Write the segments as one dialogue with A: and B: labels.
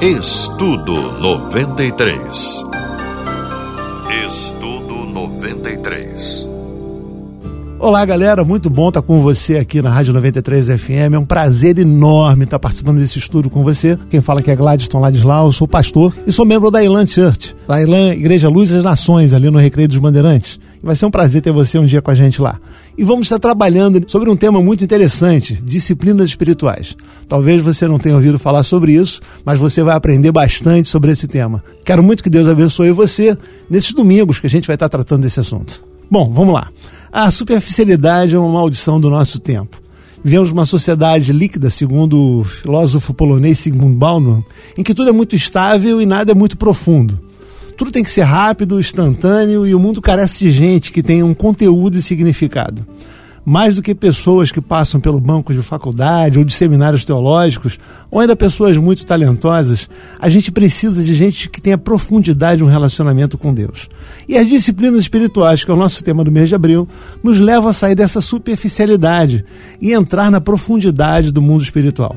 A: Estudo 93. Estudo 93.
B: Olá, galera, muito bom estar com você aqui na Rádio 93 FM. É um prazer enorme estar participando desse estudo com você. Quem fala aqui é Gladstone Ladislau, eu sou pastor e sou membro da Ilan Church, da Ilan Igreja Luz das Nações, ali no Recreio dos Bandeirantes. Vai ser um prazer ter você um dia com a gente lá. E vamos estar trabalhando sobre um tema muito interessante: disciplinas espirituais. Talvez você não tenha ouvido falar sobre isso, mas você vai aprender bastante sobre esse tema. Quero muito que Deus abençoe você nesses domingos que a gente vai estar tratando desse assunto. Bom, vamos lá. A superficialidade é uma maldição do nosso tempo. Vivemos uma sociedade líquida, segundo o filósofo polonês Sigmund Bauman, em que tudo é muito estável e nada é muito profundo. Tudo tem que ser rápido, instantâneo e o mundo carece de gente que tenha um conteúdo e significado mais do que pessoas que passam pelo banco de faculdade ou de seminários teológicos, ou ainda pessoas muito talentosas, a gente precisa de gente que tenha profundidade no relacionamento com Deus. E as disciplinas espirituais, que é o nosso tema do mês de abril, nos levam a sair dessa superficialidade e entrar na profundidade do mundo espiritual.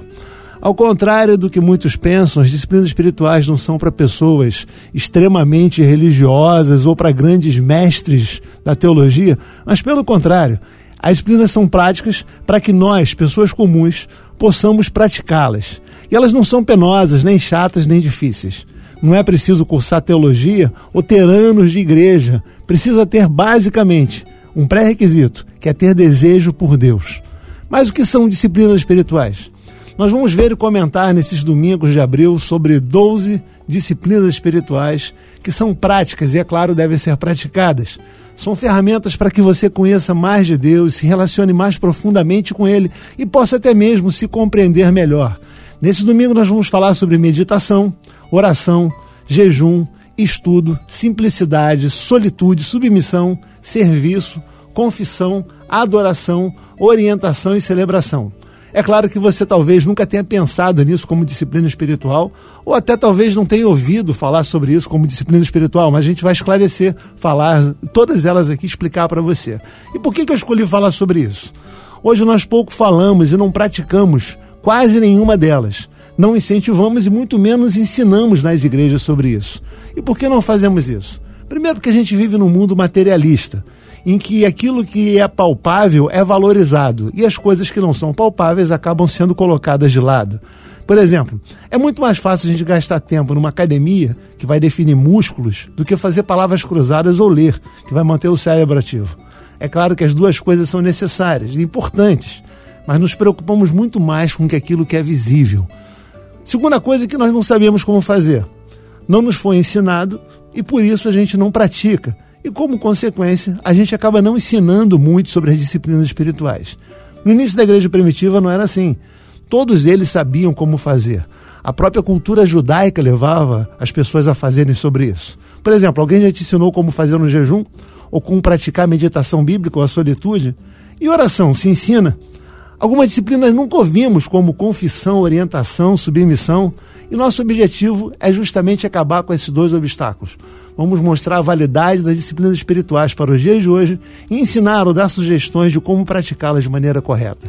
B: Ao contrário do que muitos pensam, as disciplinas espirituais não são para pessoas extremamente religiosas ou para grandes mestres da teologia, mas pelo contrário, as disciplinas são práticas para que nós, pessoas comuns, possamos praticá-las. E elas não são penosas, nem chatas, nem difíceis. Não é preciso cursar teologia ou ter anos de igreja. Precisa ter, basicamente, um pré-requisito, que é ter desejo por Deus. Mas o que são disciplinas espirituais? Nós vamos ver e comentar nesses domingos de abril sobre 12 disciplinas espirituais que são práticas e, é claro, devem ser praticadas. São ferramentas para que você conheça mais de Deus, se relacione mais profundamente com Ele e possa até mesmo se compreender melhor. Nesse domingo nós vamos falar sobre meditação, oração, jejum, estudo, simplicidade, solitude, submissão, serviço, confissão, adoração, orientação e celebração. É claro que você talvez nunca tenha pensado nisso como disciplina espiritual, ou até talvez não tenha ouvido falar sobre isso como disciplina espiritual, mas a gente vai esclarecer, falar todas elas aqui, explicar para você. E por que, que eu escolhi falar sobre isso? Hoje nós pouco falamos e não praticamos quase nenhuma delas. Não incentivamos e muito menos ensinamos nas igrejas sobre isso. E por que não fazemos isso? Primeiro, porque a gente vive num mundo materialista em que aquilo que é palpável é valorizado e as coisas que não são palpáveis acabam sendo colocadas de lado. Por exemplo, é muito mais fácil a gente gastar tempo numa academia que vai definir músculos do que fazer palavras cruzadas ou ler, que vai manter o cérebro ativo. É claro que as duas coisas são necessárias e importantes, mas nos preocupamos muito mais com aquilo que é visível. Segunda coisa é que nós não sabemos como fazer. Não nos foi ensinado e por isso a gente não pratica e, como consequência, a gente acaba não ensinando muito sobre as disciplinas espirituais. No início da igreja primitiva não era assim. Todos eles sabiam como fazer. A própria cultura judaica levava as pessoas a fazerem sobre isso. Por exemplo, alguém já te ensinou como fazer no jejum? Ou como praticar meditação bíblica ou a solitude? E oração se ensina? Algumas disciplinas nunca ouvimos, como confissão, orientação, submissão, e nosso objetivo é justamente acabar com esses dois obstáculos. Vamos mostrar a validade das disciplinas espirituais para os dias de hoje e ensinar ou dar sugestões de como praticá-las de maneira correta.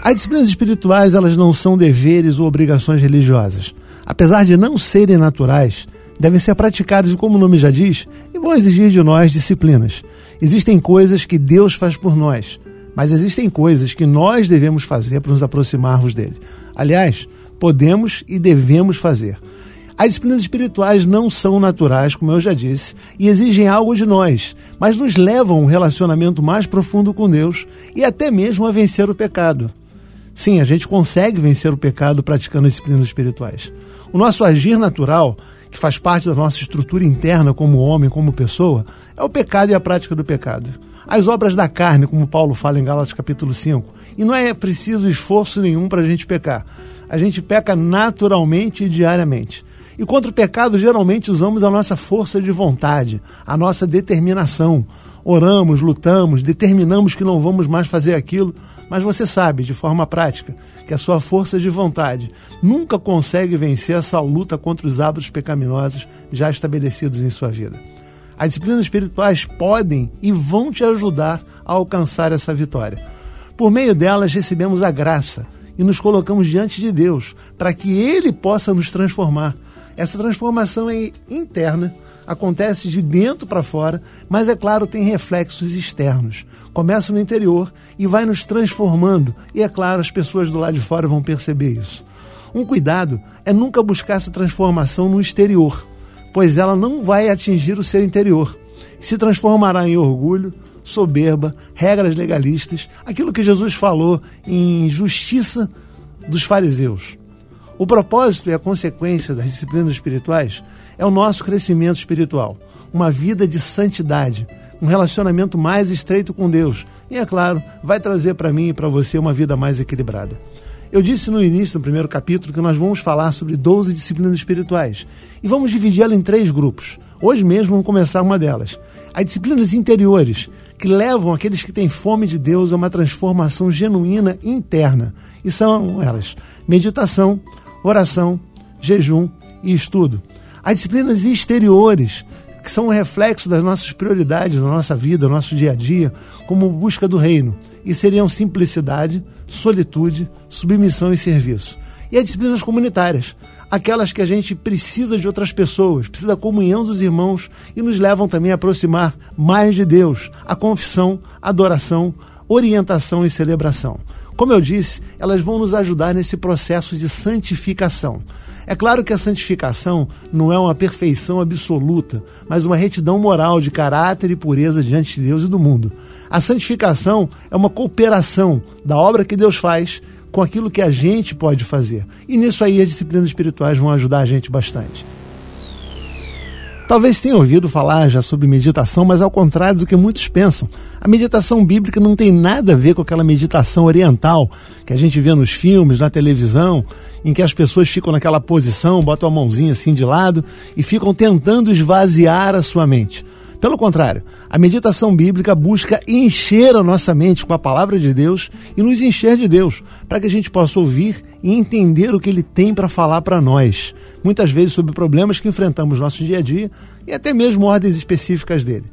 B: As disciplinas espirituais elas não são deveres ou obrigações religiosas. Apesar de não serem naturais, devem ser praticadas, como o nome já diz, e vão exigir de nós disciplinas. Existem coisas que Deus faz por nós mas existem coisas que nós devemos fazer para nos aproximarmos dele. Aliás, podemos e devemos fazer. As disciplinas espirituais não são naturais, como eu já disse, e exigem algo de nós, mas nos levam a um relacionamento mais profundo com Deus e até mesmo a vencer o pecado. Sim, a gente consegue vencer o pecado praticando as disciplinas espirituais. O nosso agir natural, que faz parte da nossa estrutura interna como homem, como pessoa, é o pecado e a prática do pecado as obras da carne, como Paulo fala em Gálatas capítulo 5. E não é preciso esforço nenhum para a gente pecar. A gente peca naturalmente e diariamente. E contra o pecado, geralmente usamos a nossa força de vontade, a nossa determinação. Oramos, lutamos, determinamos que não vamos mais fazer aquilo, mas você sabe, de forma prática, que a sua força de vontade nunca consegue vencer essa luta contra os hábitos pecaminosos já estabelecidos em sua vida. As disciplinas espirituais podem e vão te ajudar a alcançar essa vitória. Por meio delas, recebemos a graça e nos colocamos diante de Deus para que Ele possa nos transformar. Essa transformação é interna, acontece de dentro para fora, mas é claro, tem reflexos externos. Começa no interior e vai nos transformando, e é claro, as pessoas do lado de fora vão perceber isso. Um cuidado é nunca buscar essa transformação no exterior, pois ela não vai atingir o seu interior. Se transformará em orgulho, soberba, regras legalistas, aquilo que Jesus falou em justiça dos fariseus. O propósito e a consequência das disciplinas espirituais é o nosso crescimento espiritual, uma vida de santidade, um relacionamento mais estreito com Deus e, é claro, vai trazer para mim e para você uma vida mais equilibrada. Eu disse no início do primeiro capítulo que nós vamos falar sobre 12 disciplinas espirituais e vamos dividi-la em três grupos. Hoje mesmo vamos começar uma delas. As disciplinas interiores, que levam aqueles que têm fome de Deus a uma transformação genuína interna. E são elas: meditação, oração, jejum e estudo. As disciplinas exteriores, que são um reflexo das nossas prioridades na nossa vida, no nosso dia a dia, como busca do reino, e seriam simplicidade, solitude, submissão e serviço. E as disciplinas comunitárias, aquelas que a gente precisa de outras pessoas, precisa da comunhão dos irmãos e nos levam também a aproximar mais de Deus, a confissão, adoração, orientação e celebração. Como eu disse, elas vão nos ajudar nesse processo de santificação. É claro que a santificação não é uma perfeição absoluta, mas uma retidão moral de caráter e pureza diante de Deus e do mundo. A santificação é uma cooperação da obra que Deus faz com aquilo que a gente pode fazer. E nisso aí as disciplinas espirituais vão ajudar a gente bastante. Talvez tenha ouvido falar já sobre meditação, mas ao contrário do que muitos pensam, a meditação bíblica não tem nada a ver com aquela meditação oriental que a gente vê nos filmes, na televisão, em que as pessoas ficam naquela posição, botam a mãozinha assim de lado e ficam tentando esvaziar a sua mente. Pelo contrário, a meditação bíblica busca encher a nossa mente com a palavra de Deus e nos encher de Deus, para que a gente possa ouvir e entender o que ele tem para falar para nós, muitas vezes sobre problemas que enfrentamos no nosso dia a dia e até mesmo ordens específicas dele.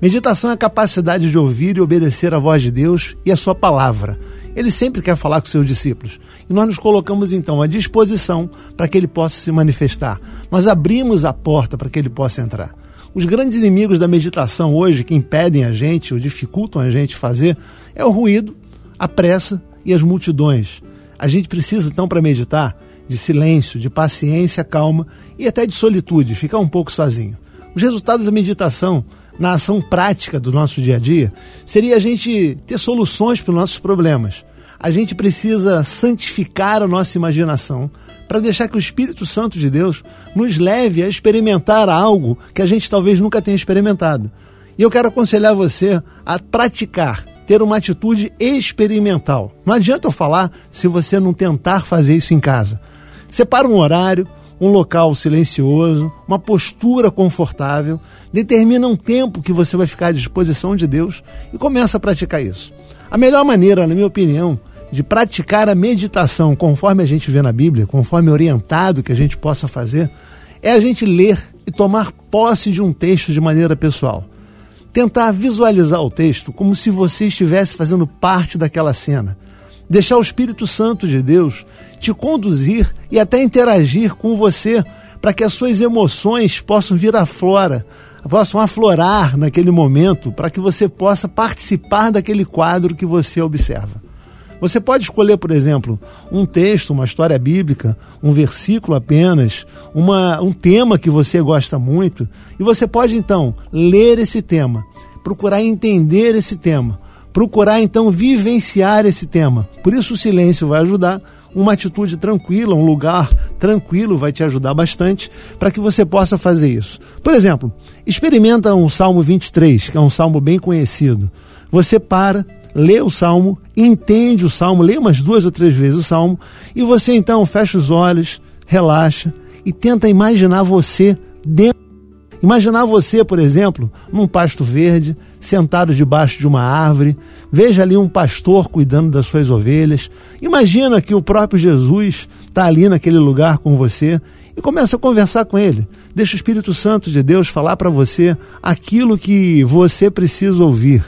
B: Meditação é a capacidade de ouvir e obedecer a voz de Deus e a sua palavra. Ele sempre quer falar com seus discípulos. E nós nos colocamos então à disposição para que ele possa se manifestar. Nós abrimos a porta para que ele possa entrar. Os grandes inimigos da meditação hoje, que impedem a gente ou dificultam a gente fazer, é o ruído, a pressa e as multidões. A gente precisa então, para meditar, de silêncio, de paciência, calma e até de solitude, ficar um pouco sozinho. Os resultados da meditação na ação prática do nosso dia a dia seria a gente ter soluções para os nossos problemas. A gente precisa santificar a nossa imaginação para deixar que o Espírito Santo de Deus nos leve a experimentar algo que a gente talvez nunca tenha experimentado. E eu quero aconselhar você a praticar, ter uma atitude experimental. Não adianta eu falar se você não tentar fazer isso em casa. Separa um horário, um local silencioso, uma postura confortável, determina um tempo que você vai ficar à disposição de Deus e começa a praticar isso. A melhor maneira, na minha opinião, de praticar a meditação conforme a gente vê na Bíblia, conforme orientado que a gente possa fazer, é a gente ler e tomar posse de um texto de maneira pessoal. Tentar visualizar o texto como se você estivesse fazendo parte daquela cena. Deixar o Espírito Santo de Deus te conduzir e até interagir com você para que as suas emoções possam vir à flora, possam aflorar naquele momento, para que você possa participar daquele quadro que você observa. Você pode escolher, por exemplo, um texto, uma história bíblica, um versículo apenas, uma, um tema que você gosta muito, e você pode então ler esse tema, procurar entender esse tema, procurar então vivenciar esse tema. Por isso o silêncio vai ajudar, uma atitude tranquila, um lugar tranquilo vai te ajudar bastante para que você possa fazer isso. Por exemplo, experimenta um Salmo 23, que é um salmo bem conhecido. Você para, lê o salmo, entende o salmo, lê umas duas ou três vezes o salmo, e você então fecha os olhos, relaxa e tenta imaginar você dentro. Imaginar você, por exemplo, num pasto verde, sentado debaixo de uma árvore, veja ali um pastor cuidando das suas ovelhas. Imagina que o próprio Jesus está ali naquele lugar com você e começa a conversar com ele. Deixa o Espírito Santo de Deus falar para você aquilo que você precisa ouvir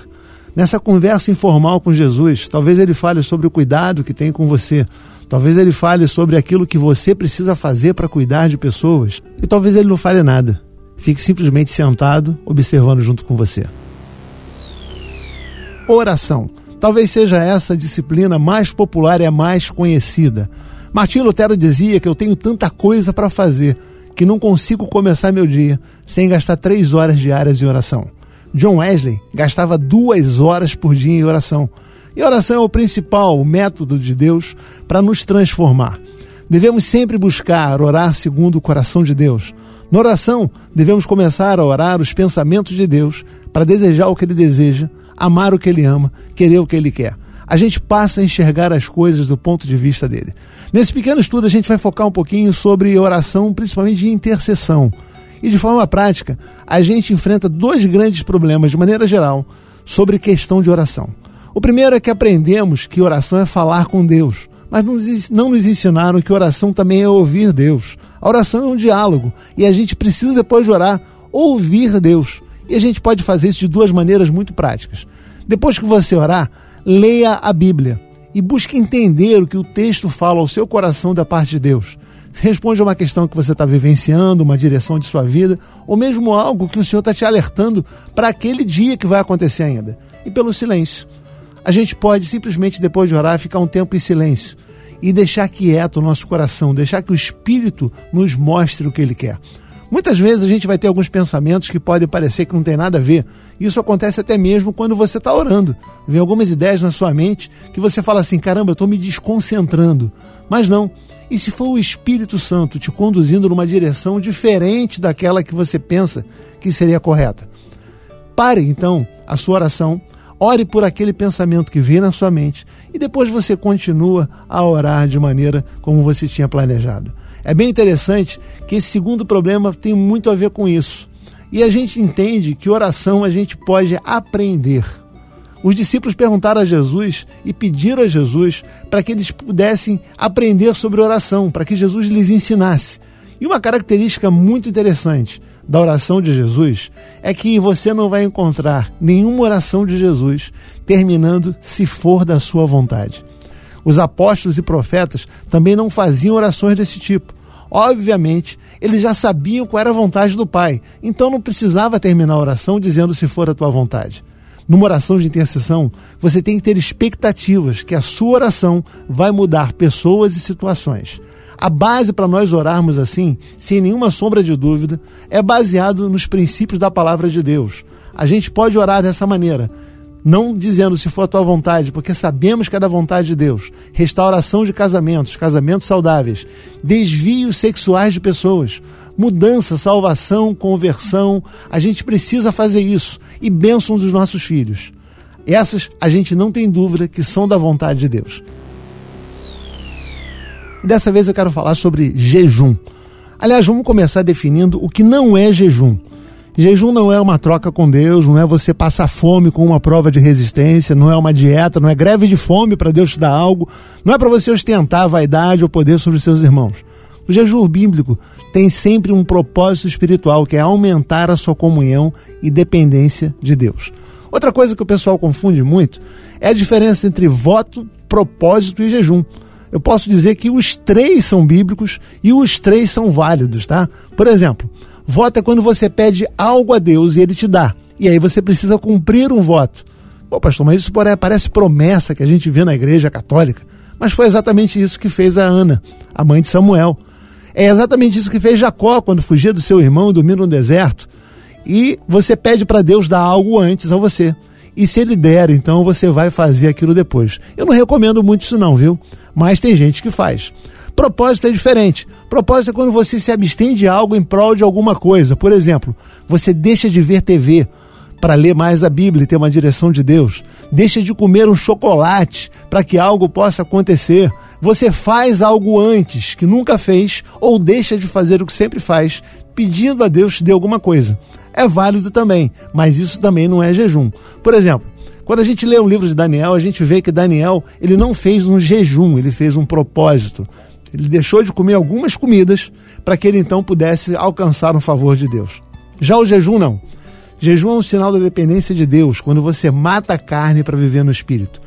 B: Nessa conversa informal com Jesus, talvez ele fale sobre o cuidado que tem com você, talvez ele fale sobre aquilo que você precisa fazer para cuidar de pessoas, e talvez ele não fale nada. Fique simplesmente sentado, observando junto com você. Oração. Talvez seja essa a disciplina mais popular e a mais conhecida. Martinho Lutero dizia que eu tenho tanta coisa para fazer que não consigo começar meu dia sem gastar três horas diárias em oração. John Wesley gastava duas horas por dia em oração. E oração é o principal método de Deus para nos transformar. Devemos sempre buscar orar segundo o coração de Deus. Na oração, devemos começar a orar os pensamentos de Deus para desejar o que Ele deseja, amar o que Ele ama, querer o que Ele quer. A gente passa a enxergar as coisas do ponto de vista dele. Nesse pequeno estudo, a gente vai focar um pouquinho sobre oração, principalmente de intercessão. E de forma prática, a gente enfrenta dois grandes problemas, de maneira geral, sobre questão de oração. O primeiro é que aprendemos que oração é falar com Deus, mas não nos ensinaram que oração também é ouvir Deus. A oração é um diálogo e a gente precisa, depois de orar, ouvir Deus. E a gente pode fazer isso de duas maneiras muito práticas. Depois que você orar, leia a Bíblia e busque entender o que o texto fala ao seu coração da parte de Deus responde a uma questão que você está vivenciando, uma direção de sua vida, ou mesmo algo que o Senhor está te alertando para aquele dia que vai acontecer ainda. E pelo silêncio. A gente pode simplesmente, depois de orar, ficar um tempo em silêncio e deixar quieto o nosso coração, deixar que o Espírito nos mostre o que ele quer. Muitas vezes a gente vai ter alguns pensamentos que podem parecer que não tem nada a ver. Isso acontece até mesmo quando você está orando. Vem algumas ideias na sua mente que você fala assim: caramba, eu estou me desconcentrando. Mas não. E se for o Espírito Santo te conduzindo numa direção diferente daquela que você pensa que seria correta? Pare então a sua oração, ore por aquele pensamento que vem na sua mente e depois você continua a orar de maneira como você tinha planejado. É bem interessante que esse segundo problema tem muito a ver com isso. E a gente entende que oração a gente pode aprender. Os discípulos perguntaram a Jesus e pediram a Jesus para que eles pudessem aprender sobre oração, para que Jesus lhes ensinasse. E uma característica muito interessante da oração de Jesus é que você não vai encontrar nenhuma oração de Jesus terminando se for da sua vontade. Os apóstolos e profetas também não faziam orações desse tipo. Obviamente, eles já sabiam qual era a vontade do Pai, então não precisava terminar a oração dizendo se for a tua vontade numa oração de intercessão, você tem que ter expectativas que a sua oração vai mudar pessoas e situações. A base para nós orarmos assim, sem nenhuma sombra de dúvida, é baseado nos princípios da palavra de Deus. A gente pode orar dessa maneira, não dizendo se for a tua vontade, porque sabemos que é da vontade de Deus. Restauração de casamentos, casamentos saudáveis, desvios sexuais de pessoas, mudança, salvação, conversão. A gente precisa fazer isso. E bênção dos nossos filhos. Essas a gente não tem dúvida que são da vontade de Deus. E dessa vez eu quero falar sobre jejum. Aliás, vamos começar definindo o que não é jejum. Jejum não é uma troca com Deus, não é você passar fome com uma prova de resistência, não é uma dieta, não é greve de fome para Deus te dar algo, não é para você ostentar a vaidade ou poder sobre seus irmãos. O jejum bíblico tem sempre um propósito espiritual, que é aumentar a sua comunhão e dependência de Deus. Outra coisa que o pessoal confunde muito é a diferença entre voto, propósito e jejum. Eu posso dizer que os três são bíblicos e os três são válidos, tá? Por exemplo, Voto é quando você pede algo a Deus e ele te dá. E aí você precisa cumprir um voto. Pô, pastor, mas isso parece promessa que a gente vê na igreja católica. Mas foi exatamente isso que fez a Ana, a mãe de Samuel. É exatamente isso que fez Jacó quando fugia do seu irmão e dormiu no deserto. E você pede para Deus dar algo antes a você. E se ele der, então você vai fazer aquilo depois. Eu não recomendo muito isso não, viu? Mas tem gente que faz. Propósito é diferente. Propósito é quando você se abstém de algo em prol de alguma coisa. Por exemplo, você deixa de ver TV para ler mais a Bíblia e ter uma direção de Deus. Deixa de comer um chocolate para que algo possa acontecer. Você faz algo antes que nunca fez ou deixa de fazer o que sempre faz, pedindo a Deus te dê alguma coisa. É válido também, mas isso também não é jejum. Por exemplo, quando a gente lê um livro de Daniel, a gente vê que Daniel ele não fez um jejum, ele fez um propósito. Ele deixou de comer algumas comidas para que ele então pudesse alcançar um favor de Deus. Já o jejum não. Jejum é um sinal da dependência de Deus, quando você mata a carne para viver no espírito.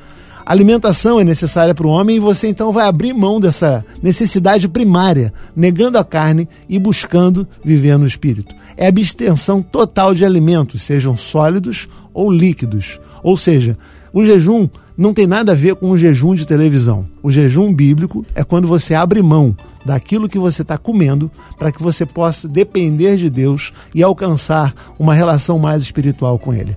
B: Alimentação é necessária para o homem e você então vai abrir mão dessa necessidade primária, negando a carne e buscando viver no espírito. É abstenção total de alimentos, sejam sólidos ou líquidos. Ou seja, o jejum não tem nada a ver com o jejum de televisão. O jejum bíblico é quando você abre mão daquilo que você está comendo para que você possa depender de Deus e alcançar uma relação mais espiritual com Ele.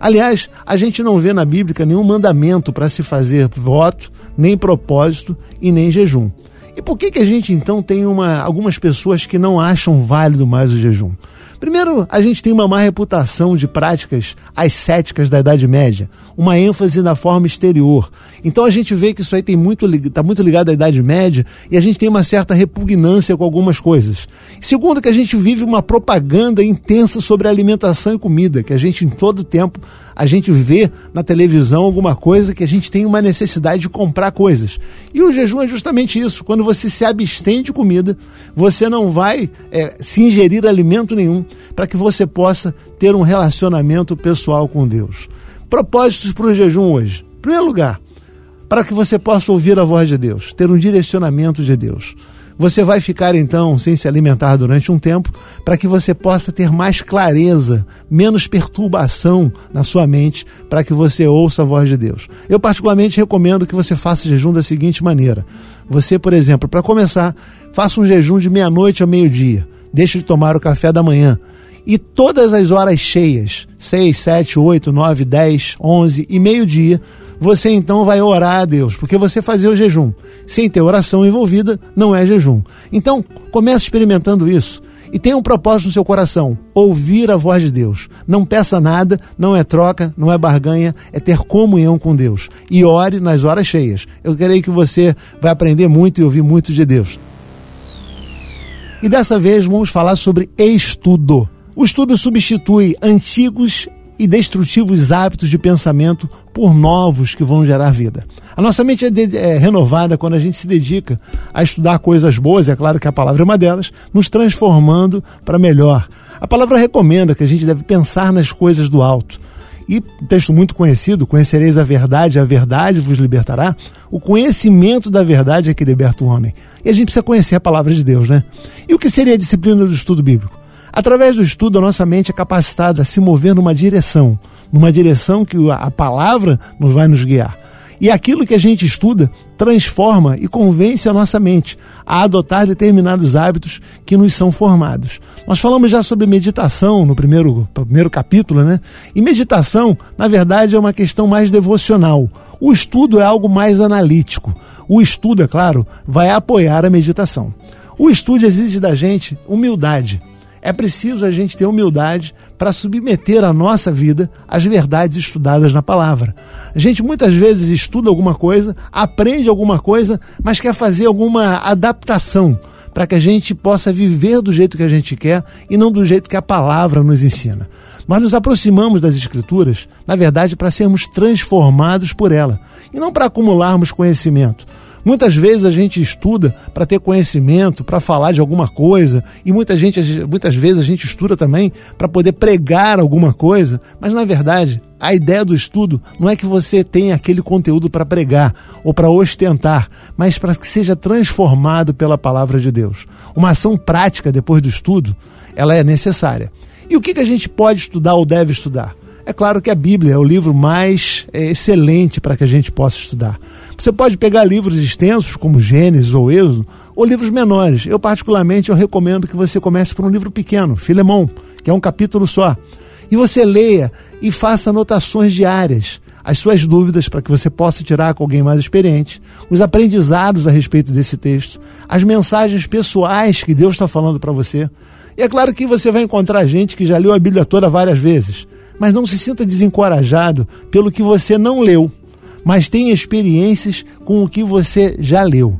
B: Aliás, a gente não vê na Bíblia nenhum mandamento para se fazer voto, nem propósito e nem jejum. E por que, que a gente então tem uma, algumas pessoas que não acham válido mais o jejum? Primeiro, a gente tem uma má reputação de práticas ascéticas da Idade Média, uma ênfase na forma exterior. Então a gente vê que isso aí está muito, tá muito ligado à Idade Média e a gente tem uma certa repugnância com algumas coisas. Segundo, que a gente vive uma propaganda intensa sobre alimentação e comida, que a gente em todo tempo a gente vê na televisão alguma coisa que a gente tem uma necessidade de comprar coisas. E o jejum é justamente isso. Quando você se abstém de comida, você não vai é, se ingerir alimento nenhum para que você possa ter um relacionamento pessoal com Deus. Propósitos para o jejum hoje. Em primeiro lugar, para que você possa ouvir a voz de Deus, ter um direcionamento de Deus. Você vai ficar então sem se alimentar durante um tempo para que você possa ter mais clareza, menos perturbação na sua mente, para que você ouça a voz de Deus. Eu particularmente recomendo que você faça jejum da seguinte maneira: você, por exemplo, para começar, faça um jejum de meia-noite ao meio-dia. Deixe de tomar o café da manhã. E todas as horas cheias, 6, 7, 8, 9, 10, 11 e meio-dia, você então vai orar a Deus, porque você fazer o jejum sem ter oração envolvida não é jejum. Então, comece experimentando isso e tenha um propósito no seu coração: ouvir a voz de Deus. Não peça nada, não é troca, não é barganha, é ter comunhão com Deus. E ore nas horas cheias. Eu creio que você vai aprender muito e ouvir muito de Deus. E dessa vez vamos falar sobre estudo. O estudo substitui antigos e destrutivos hábitos de pensamento por novos que vão gerar vida. A nossa mente é, de, é, renovada quando a gente se dedica a estudar coisas boas, é claro que a palavra é uma delas, nos transformando para melhor. A palavra recomenda que a gente deve pensar nas coisas do alto. E texto muito conhecido, conhecereis a verdade, a verdade vos libertará. O conhecimento da verdade é que liberta o homem. E a gente precisa conhecer a palavra de Deus, né? E o que seria a disciplina do estudo bíblico? Através do estudo, a nossa mente é capacitada a se mover numa direção, numa direção que a palavra nos vai nos guiar. E aquilo que a gente estuda transforma e convence a nossa mente a adotar determinados hábitos que nos são formados. Nós falamos já sobre meditação no primeiro, primeiro capítulo, né? E meditação, na verdade, é uma questão mais devocional. O estudo é algo mais analítico. O estudo, é claro, vai apoiar a meditação. O estudo exige da gente humildade. É preciso a gente ter humildade para submeter a nossa vida às verdades estudadas na palavra. A gente muitas vezes estuda alguma coisa, aprende alguma coisa, mas quer fazer alguma adaptação para que a gente possa viver do jeito que a gente quer e não do jeito que a palavra nos ensina. Nós nos aproximamos das Escrituras, na verdade, para sermos transformados por ela e não para acumularmos conhecimento. Muitas vezes a gente estuda para ter conhecimento, para falar de alguma coisa, e muita gente, muitas vezes a gente estuda também para poder pregar alguma coisa, mas na verdade a ideia do estudo não é que você tenha aquele conteúdo para pregar ou para ostentar, mas para que seja transformado pela palavra de Deus. Uma ação prática depois do estudo, ela é necessária. E o que, que a gente pode estudar ou deve estudar? É claro que a Bíblia é o livro mais é, excelente para que a gente possa estudar. Você pode pegar livros extensos, como Gênesis ou Êxodo, ou livros menores. Eu, particularmente, eu recomendo que você comece por um livro pequeno, Filemão, que é um capítulo só. E você leia e faça anotações diárias, as suas dúvidas para que você possa tirar com alguém mais experiente, os aprendizados a respeito desse texto, as mensagens pessoais que Deus está falando para você. E é claro que você vai encontrar gente que já leu a Bíblia toda várias vezes mas não se sinta desencorajado pelo que você não leu, mas tenha experiências com o que você já leu.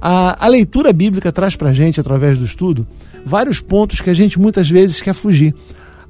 B: A, a leitura bíblica traz para a gente, através do estudo, vários pontos que a gente muitas vezes quer fugir.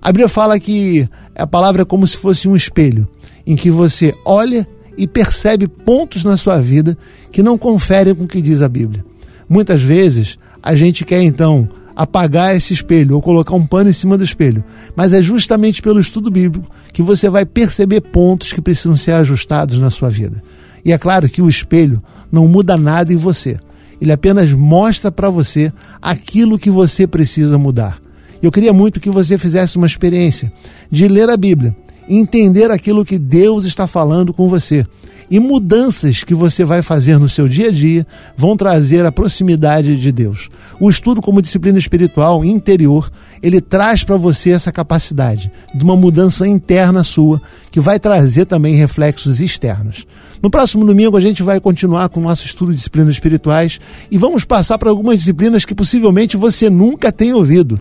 B: A Bíblia fala que a palavra é como se fosse um espelho, em que você olha e percebe pontos na sua vida que não conferem com o que diz a Bíblia. Muitas vezes a gente quer então apagar esse espelho ou colocar um pano em cima do espelho, mas é justamente pelo estudo bíblico que você vai perceber pontos que precisam ser ajustados na sua vida. E é claro que o espelho não muda nada em você. Ele apenas mostra para você aquilo que você precisa mudar. Eu queria muito que você fizesse uma experiência de ler a Bíblia, entender aquilo que Deus está falando com você e mudanças que você vai fazer no seu dia a dia vão trazer a proximidade de Deus. O estudo como disciplina espiritual interior, ele traz para você essa capacidade de uma mudança interna sua, que vai trazer também reflexos externos. No próximo domingo a gente vai continuar com o nosso estudo de disciplinas espirituais e vamos passar para algumas disciplinas que possivelmente você nunca tenha ouvido.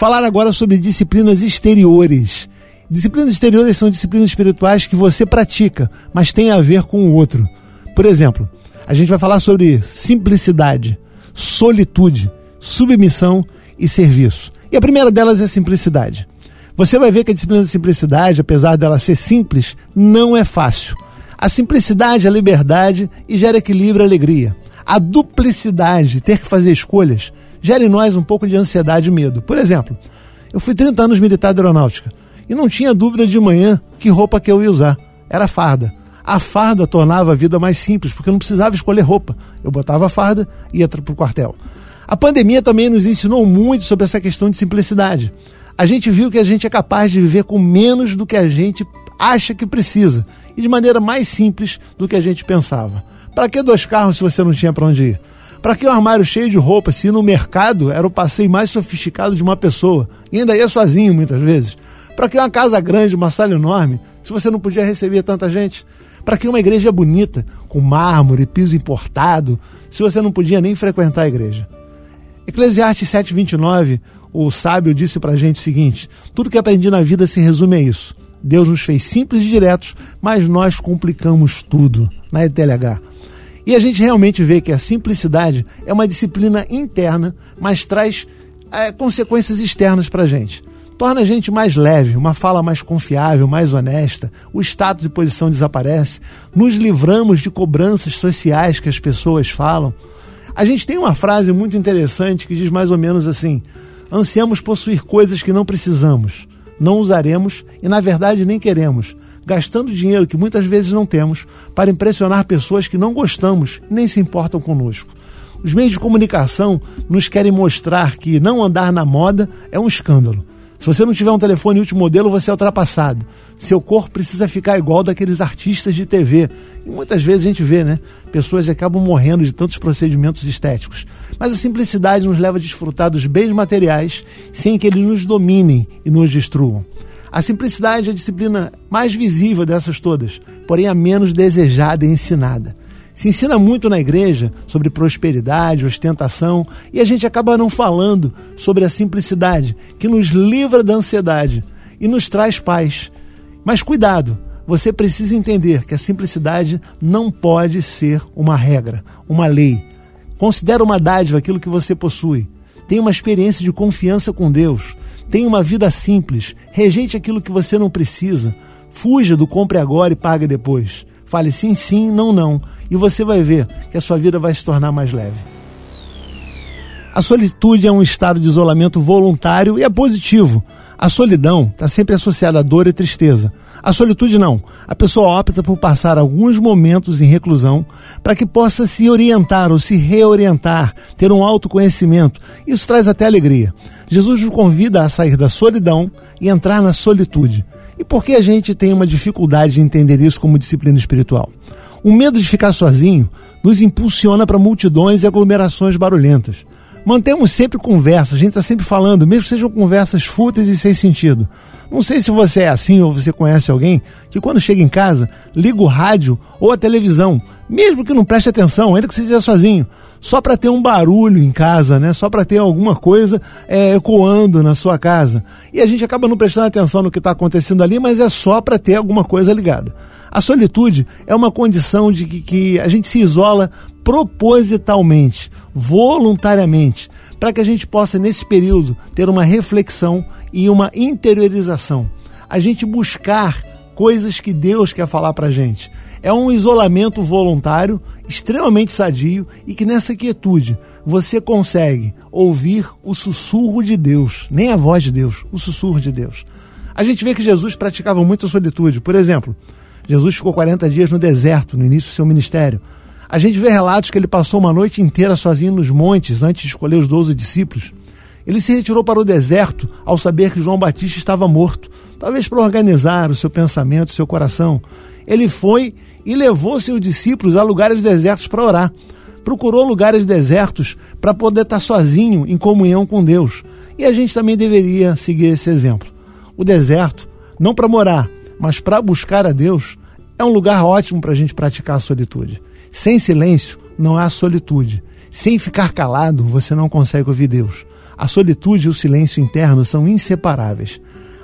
B: Falar agora sobre disciplinas exteriores. Disciplinas exteriores são disciplinas espirituais que você pratica, mas tem a ver com o outro. Por exemplo, a gente vai falar sobre simplicidade, solitude, submissão e serviço. E a primeira delas é simplicidade. Você vai ver que a disciplina da simplicidade, apesar dela ser simples, não é fácil. A simplicidade é liberdade e gera equilíbrio e alegria. A duplicidade, ter que fazer escolhas, gera em nós um pouco de ansiedade e medo. Por exemplo, eu fui 30 anos militar de aeronáutica e não tinha dúvida de manhã que roupa que eu ia usar. Era farda. A farda tornava a vida mais simples, porque eu não precisava escolher roupa. Eu botava a farda e ia para o quartel. A pandemia também nos ensinou muito sobre essa questão de simplicidade. A gente viu que a gente é capaz de viver com menos do que a gente acha que precisa e de maneira mais simples do que a gente pensava. Para que dois carros se você não tinha para onde ir? Para que um armário cheio de roupa se no mercado era o passeio mais sofisticado de uma pessoa e ainda ia sozinho muitas vezes? Para que uma casa grande, uma sala enorme, se você não podia receber tanta gente? Para que uma igreja bonita, com mármore, piso importado, se você não podia nem frequentar a igreja? Eclesiastes 7,29, o sábio disse para a gente o seguinte: tudo que aprendi na vida se resume a isso. Deus nos fez simples e diretos, mas nós complicamos tudo na ETLH. E a gente realmente vê que a simplicidade é uma disciplina interna, mas traz é, consequências externas para a gente torna a gente mais leve, uma fala mais confiável, mais honesta, o status e posição desaparece, nos livramos de cobranças sociais que as pessoas falam. A gente tem uma frase muito interessante que diz mais ou menos assim: ansiamos possuir coisas que não precisamos, não usaremos e na verdade nem queremos, gastando dinheiro que muitas vezes não temos para impressionar pessoas que não gostamos nem se importam conosco. Os meios de comunicação nos querem mostrar que não andar na moda é um escândalo. Se você não tiver um telefone último modelo, você é ultrapassado. Seu corpo precisa ficar igual daqueles artistas de TV. E muitas vezes a gente vê, né? Pessoas acabam morrendo de tantos procedimentos estéticos. Mas a simplicidade nos leva a desfrutar dos bens materiais sem que eles nos dominem e nos destruam. A simplicidade é a disciplina mais visível dessas todas, porém a menos desejada e ensinada. Se ensina muito na igreja sobre prosperidade, ostentação, e a gente acaba não falando sobre a simplicidade que nos livra da ansiedade e nos traz paz. Mas cuidado, você precisa entender que a simplicidade não pode ser uma regra, uma lei. Considere uma dádiva aquilo que você possui. Tenha uma experiência de confiança com Deus. Tenha uma vida simples. Rejeite aquilo que você não precisa. Fuja do compre agora e pague depois. Fale sim, sim, não, não. E você vai ver que a sua vida vai se tornar mais leve. A solitude é um estado de isolamento voluntário e é positivo. A solidão está sempre associada a dor e tristeza. A solitude não. A pessoa opta por passar alguns momentos em reclusão para que possa se orientar ou se reorientar, ter um autoconhecimento. Isso traz até alegria. Jesus nos convida a sair da solidão e entrar na solitude. E por que a gente tem uma dificuldade de entender isso como disciplina espiritual? O medo de ficar sozinho nos impulsiona para multidões e aglomerações barulhentas. Mantemos sempre conversa, a gente está sempre falando, mesmo que sejam conversas fúteis e sem sentido. Não sei se você é assim ou você conhece alguém que quando chega em casa liga o rádio ou a televisão, mesmo que não preste atenção, ainda que seja sozinho, só para ter um barulho em casa, né? Só para ter alguma coisa é, ecoando na sua casa. E a gente acaba não prestando atenção no que está acontecendo ali, mas é só para ter alguma coisa ligada. A solitude é uma condição de que, que a gente se isola propositalmente, voluntariamente para que a gente possa, nesse período, ter uma reflexão e uma interiorização. A gente buscar coisas que Deus quer falar para a gente. É um isolamento voluntário, extremamente sadio e que nessa quietude você consegue ouvir o sussurro de Deus, nem a voz de Deus, o sussurro de Deus. A gente vê que Jesus praticava muita solitude. Por exemplo, Jesus ficou 40 dias no deserto no início do seu ministério. A gente vê relatos que ele passou uma noite inteira sozinho nos montes antes de escolher os 12 discípulos. Ele se retirou para o deserto ao saber que João Batista estava morto, talvez para organizar o seu pensamento, o seu coração. Ele foi e levou seus discípulos a lugares desertos para orar. Procurou lugares desertos para poder estar sozinho em comunhão com Deus. E a gente também deveria seguir esse exemplo. O deserto, não para morar, mas para buscar a Deus, é um lugar ótimo para a gente praticar a solitude. Sem silêncio não há solitude. Sem ficar calado, você não consegue ouvir Deus. A solitude e o silêncio interno são inseparáveis.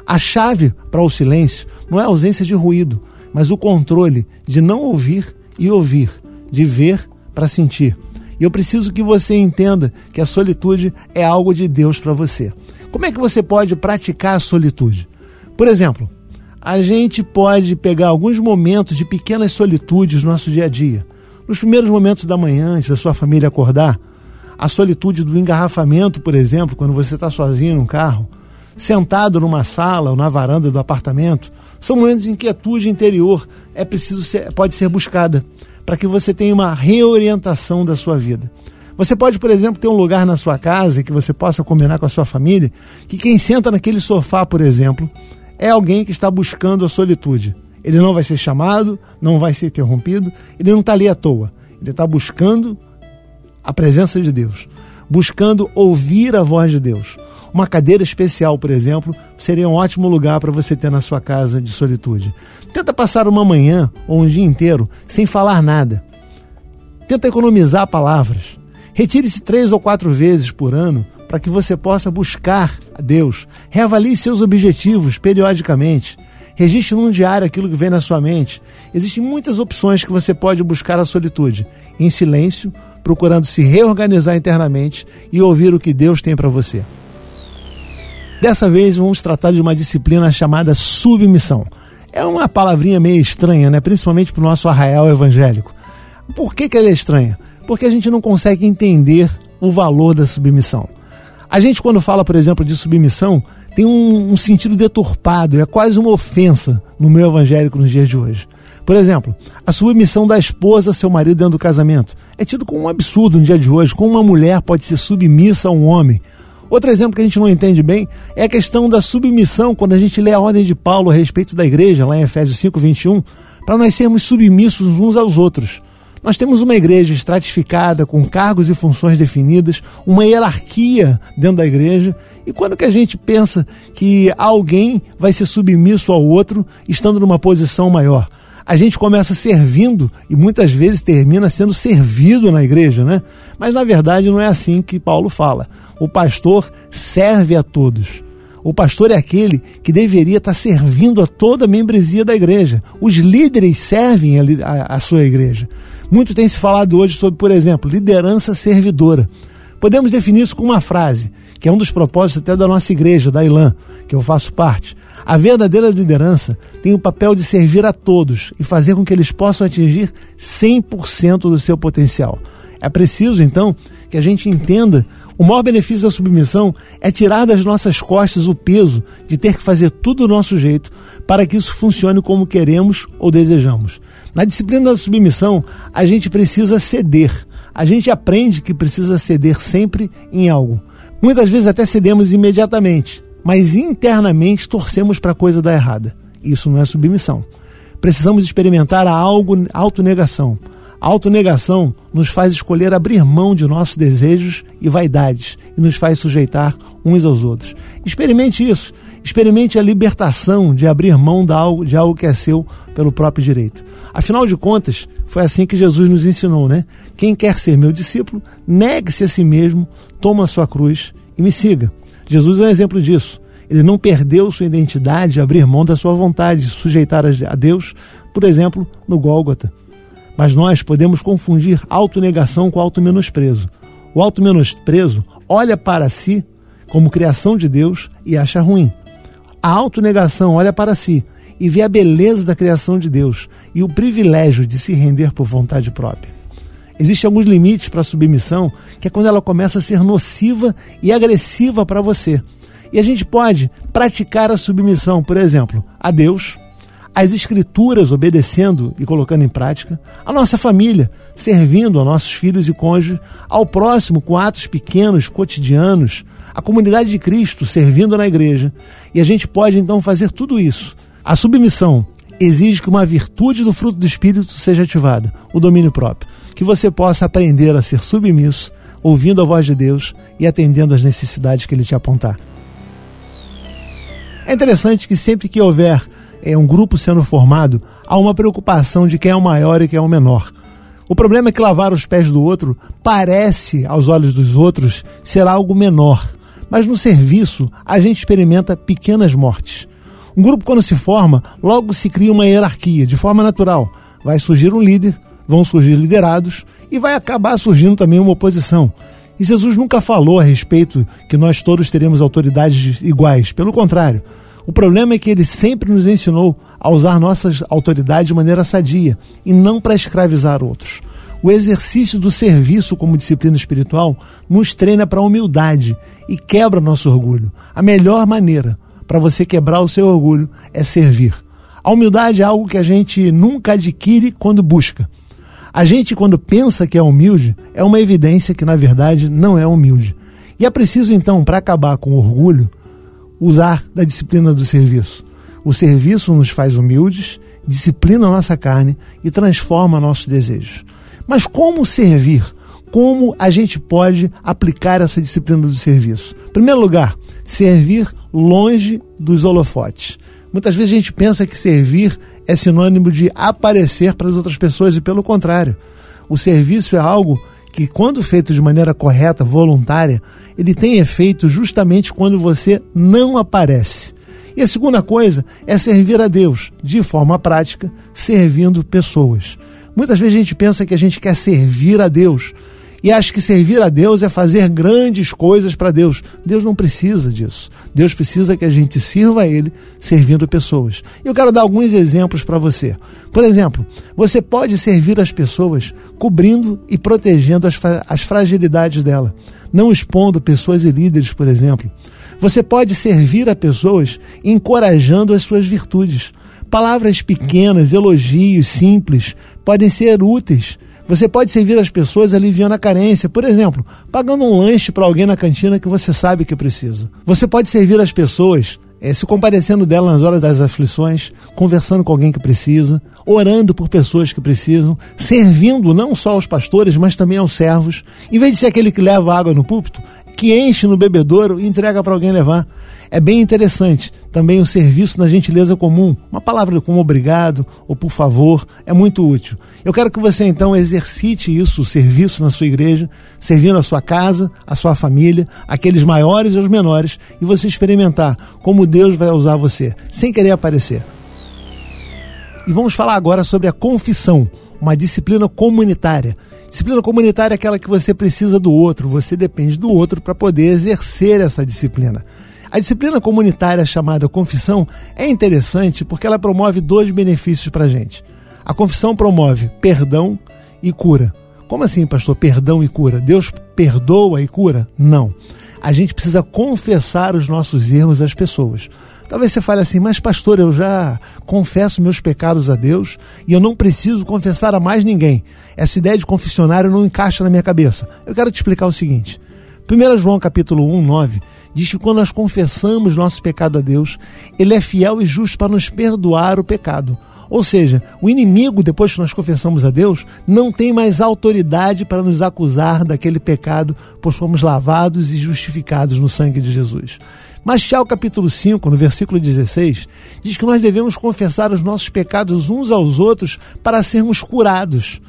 B: A chave para o silêncio não é a ausência de ruído, mas o controle de não ouvir e ouvir, de ver para sentir. E eu preciso que você entenda que a solitude é algo de Deus para você. Como é que você pode praticar a solitude? Por exemplo, a gente pode pegar alguns momentos de pequenas solitudes no nosso dia a dia. Nos primeiros momentos da manhã, antes da sua família acordar, a solitude do engarrafamento, por exemplo, quando você está sozinho num carro, sentado numa sala ou na varanda do apartamento, são momentos de inquietude interior, é preciso ser, pode ser buscada para que você tenha uma reorientação da sua vida. Você pode, por exemplo, ter um lugar na sua casa que você possa combinar com a sua família, que quem senta naquele sofá, por exemplo, é alguém que está buscando a solitude. Ele não vai ser chamado, não vai ser interrompido, ele não está ali à toa. Ele está buscando a presença de Deus, buscando ouvir a voz de Deus. Uma cadeira especial, por exemplo, seria um ótimo lugar para você ter na sua casa de solitude. Tenta passar uma manhã ou um dia inteiro sem falar nada. Tenta economizar palavras. Retire-se três ou quatro vezes por ano para que você possa buscar a Deus. Reavalie seus objetivos periodicamente. Registre num diário aquilo que vem na sua mente. Existem muitas opções que você pode buscar a solitude, em silêncio, procurando se reorganizar internamente e ouvir o que Deus tem para você. Dessa vez vamos tratar de uma disciplina chamada submissão. É uma palavrinha meio estranha, né? principalmente para o nosso arraial evangélico. Por que, que ela é estranha? Porque a gente não consegue entender o valor da submissão. A gente, quando fala, por exemplo, de submissão, tem um, um, sentido deturpado, é quase uma ofensa no meio evangélico nos dias de hoje. Por exemplo, a submissão da esposa a seu marido dentro do casamento é tido como um absurdo no dia de hoje. Como uma mulher pode ser submissa a um homem? Outro exemplo que a gente não entende bem é a questão da submissão, quando a gente lê a ordem de Paulo a respeito da igreja, lá em Efésios 5, 21, para nós sermos submissos uns aos outros. Nós temos uma igreja estratificada, com cargos e funções definidas, uma hierarquia dentro da igreja, e quando que a gente pensa que alguém vai ser submisso ao outro, estando numa posição maior? a gente começa servindo e muitas vezes termina sendo servido na igreja, né? Mas na verdade não é assim que Paulo fala. O pastor serve a todos. O pastor é aquele que deveria estar servindo a toda a membresia da igreja. Os líderes servem a, a, a sua igreja. Muito tem se falado hoje sobre, por exemplo, liderança servidora. Podemos definir isso com uma frase, que é um dos propósitos até da nossa igreja, da ILAN, que eu faço parte. A verdadeira liderança tem o papel de servir a todos e fazer com que eles possam atingir 100% do seu potencial. É preciso, então, que a gente entenda o maior benefício da submissão é tirar das nossas costas o peso de ter que fazer tudo do nosso jeito para que isso funcione como queremos ou desejamos. Na disciplina da submissão, a gente precisa ceder. A gente aprende que precisa ceder sempre em algo. Muitas vezes até cedemos imediatamente, mas internamente torcemos para a coisa dar errada. Isso não é submissão. Precisamos experimentar a algo autonegação. A autonegação nos faz escolher abrir mão de nossos desejos e vaidades e nos faz sujeitar uns aos outros. Experimente isso. Experimente a libertação de abrir mão de algo, de algo que é seu pelo próprio direito. Afinal de contas, foi assim que Jesus nos ensinou, né? Quem quer ser meu discípulo, negue-se a si mesmo, toma a sua cruz e me siga. Jesus é um exemplo disso. Ele não perdeu sua identidade, abrir mão da sua vontade de sujeitar a Deus, por exemplo, no Gólgota. Mas nós podemos confundir autonegação com auto-menosprezo. O auto-menosprezo olha para si como criação de Deus e acha ruim. A autonegação olha para si e vê a beleza da criação de Deus e o privilégio de se render por vontade própria. Existem alguns limites para a submissão, que é quando ela começa a ser nociva e agressiva para você. E a gente pode praticar a submissão, por exemplo, a Deus, às Escrituras, obedecendo e colocando em prática, a nossa família, servindo a nossos filhos e cônjuges, ao próximo com atos pequenos, cotidianos, a comunidade de Cristo, servindo na igreja. E a gente pode então fazer tudo isso. A submissão exige que uma virtude do fruto do Espírito seja ativada, o domínio próprio que você possa aprender a ser submisso, ouvindo a voz de Deus e atendendo às necessidades que Ele te apontar. É interessante que sempre que houver é, um grupo sendo formado, há uma preocupação de quem é o maior e quem é o menor. O problema é que lavar os pés do outro parece, aos olhos dos outros, ser algo menor. Mas no serviço, a gente experimenta pequenas mortes. Um grupo, quando se forma, logo se cria uma hierarquia, de forma natural. Vai surgir um líder, vão surgir liderados e vai acabar surgindo também uma oposição. E Jesus nunca falou a respeito que nós todos teremos autoridades iguais. Pelo contrário, o problema é que ele sempre nos ensinou a usar nossas autoridades de maneira sadia e não para escravizar outros. O exercício do serviço como disciplina espiritual nos treina para a humildade e quebra nosso orgulho. A melhor maneira para você quebrar o seu orgulho é servir. A humildade é algo que a gente nunca adquire quando busca. A gente, quando pensa que é humilde, é uma evidência que, na verdade, não é humilde. E é preciso, então, para acabar com o orgulho, usar da disciplina do serviço. O serviço nos faz humildes, disciplina a nossa carne e transforma nossos desejos. Mas como servir? Como a gente pode aplicar essa disciplina do serviço? Em primeiro lugar, servir longe dos holofotes. Muitas vezes a gente pensa que servir é sinônimo de aparecer para as outras pessoas e pelo contrário. O serviço é algo que, quando feito de maneira correta, voluntária, ele tem efeito justamente quando você não aparece. E a segunda coisa é servir a Deus de forma prática, servindo pessoas. Muitas vezes a gente pensa que a gente quer servir a Deus e acha que servir a Deus é fazer grandes coisas para Deus. Deus não precisa disso. Deus precisa que a gente sirva a Ele servindo pessoas. Eu quero dar alguns exemplos para você. Por exemplo, você pode servir as pessoas cobrindo e protegendo as, as fragilidades dela, não expondo pessoas e líderes, por exemplo. Você pode servir a pessoas encorajando as suas virtudes. Palavras pequenas, elogios simples podem ser úteis você pode servir as pessoas aliviando a carência, por exemplo, pagando um lanche para alguém na cantina que você sabe que precisa. Você pode servir as pessoas é, se comparecendo dela nas horas das aflições, conversando com alguém que precisa, orando por pessoas que precisam, servindo não só aos pastores, mas também aos servos. Em vez de ser aquele que leva água no púlpito, que enche no bebedouro e entrega para alguém levar. É bem interessante também o serviço na gentileza comum. Uma palavra como obrigado ou por favor é muito útil. Eu quero que você então exercite isso, o serviço na sua igreja, servindo a sua casa, a sua família, aqueles maiores e os menores, e você experimentar como Deus vai usar você, sem querer aparecer. E vamos falar agora sobre a confissão uma disciplina comunitária. Disciplina comunitária é aquela que você precisa do outro, você depende do outro para poder exercer essa disciplina. A disciplina comunitária chamada confissão é interessante porque ela promove dois benefícios para a gente. A confissão promove perdão e cura. Como assim, pastor? Perdão e cura? Deus perdoa e cura? Não. A gente precisa confessar os nossos erros às pessoas. Talvez você fale assim, mas pastor, eu já confesso meus pecados a Deus e eu não preciso confessar a mais ninguém. Essa ideia de confessionário não encaixa na minha cabeça. Eu quero te explicar o seguinte. 1 João capítulo 1, 9, diz que quando nós confessamos nosso pecado a Deus, Ele é fiel e justo para nos perdoar o pecado. Ou seja, o inimigo, depois que nós confessamos a Deus, não tem mais autoridade para nos acusar daquele pecado, pois fomos lavados e justificados no sangue de Jesus. Mas Tiago capítulo 5, no versículo 16, diz que nós devemos confessar os nossos pecados uns aos outros para sermos curados.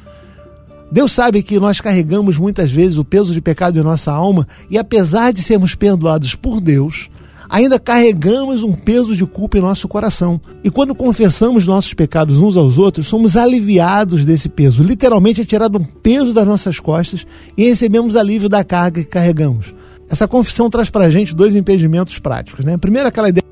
B: Deus sabe que nós carregamos muitas vezes o peso de pecado em nossa alma e apesar de sermos perdoados por Deus, ainda carregamos um peso de culpa em nosso coração. E quando confessamos nossos pecados uns aos outros, somos aliviados desse peso. Literalmente é tirado um peso das nossas costas e recebemos alívio da carga que carregamos. Essa confissão traz para a gente dois impedimentos práticos. Né? Primeiro, aquela ideia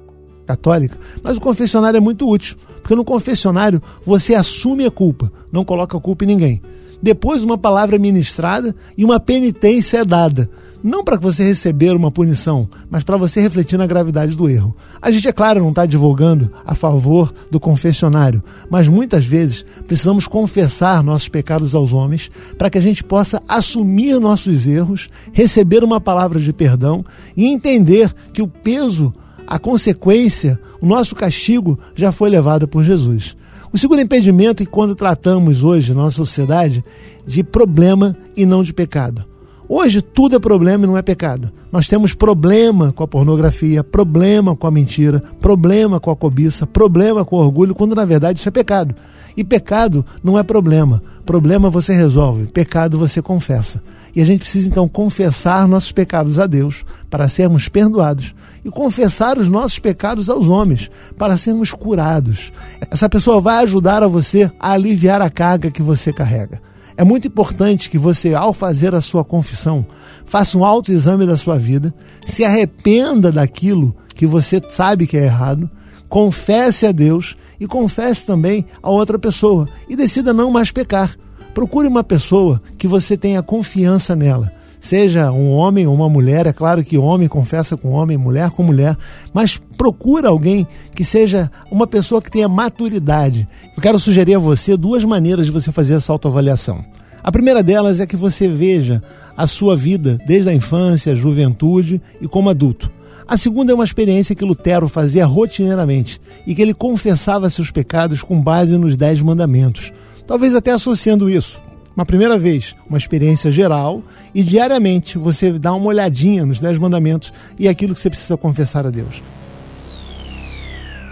B: católica, mas o confessionário é muito útil, porque no confessionário você assume a culpa, não coloca a culpa em ninguém. Depois uma palavra ministrada e uma penitência é dada não para você receber uma punição, mas para você refletir na gravidade do erro. A gente, é claro, não está advogando a favor do confessionário, mas muitas vezes precisamos confessar nossos pecados aos homens para que a gente possa assumir nossos erros, receber uma palavra de perdão e entender que o peso, a consequência, o nosso castigo já foi levado por Jesus. O segundo impedimento é quando tratamos hoje na nossa sociedade de problema e não de pecado. Hoje tudo é problema e não é pecado. Nós temos problema com a pornografia, problema com a mentira, problema com a cobiça, problema com o orgulho, quando na verdade isso é pecado. E pecado não é problema. Problema você resolve, pecado você confessa. E a gente precisa então confessar nossos pecados a Deus para sermos perdoados e confessar os nossos pecados aos homens para sermos curados. Essa pessoa vai ajudar a você a aliviar a carga que você carrega. É muito importante que você, ao fazer a sua confissão, faça um autoexame da sua vida, se arrependa daquilo que você sabe que é errado, confesse a Deus e confesse também a outra pessoa e decida não mais pecar. Procure uma pessoa que você tenha confiança nela. Seja um homem ou uma mulher, é claro que homem confessa com homem, mulher com mulher, mas procura alguém que seja uma pessoa que tenha maturidade. Eu quero sugerir a você duas maneiras de você fazer essa autoavaliação. A primeira delas é que você veja a sua vida desde a infância, juventude e como adulto. A segunda é uma experiência que Lutero fazia rotineiramente e que ele confessava seus pecados com base nos Dez Mandamentos, talvez até associando isso uma primeira vez, uma experiência geral, e diariamente você dá uma olhadinha nos Dez Mandamentos e aquilo que você precisa confessar a Deus.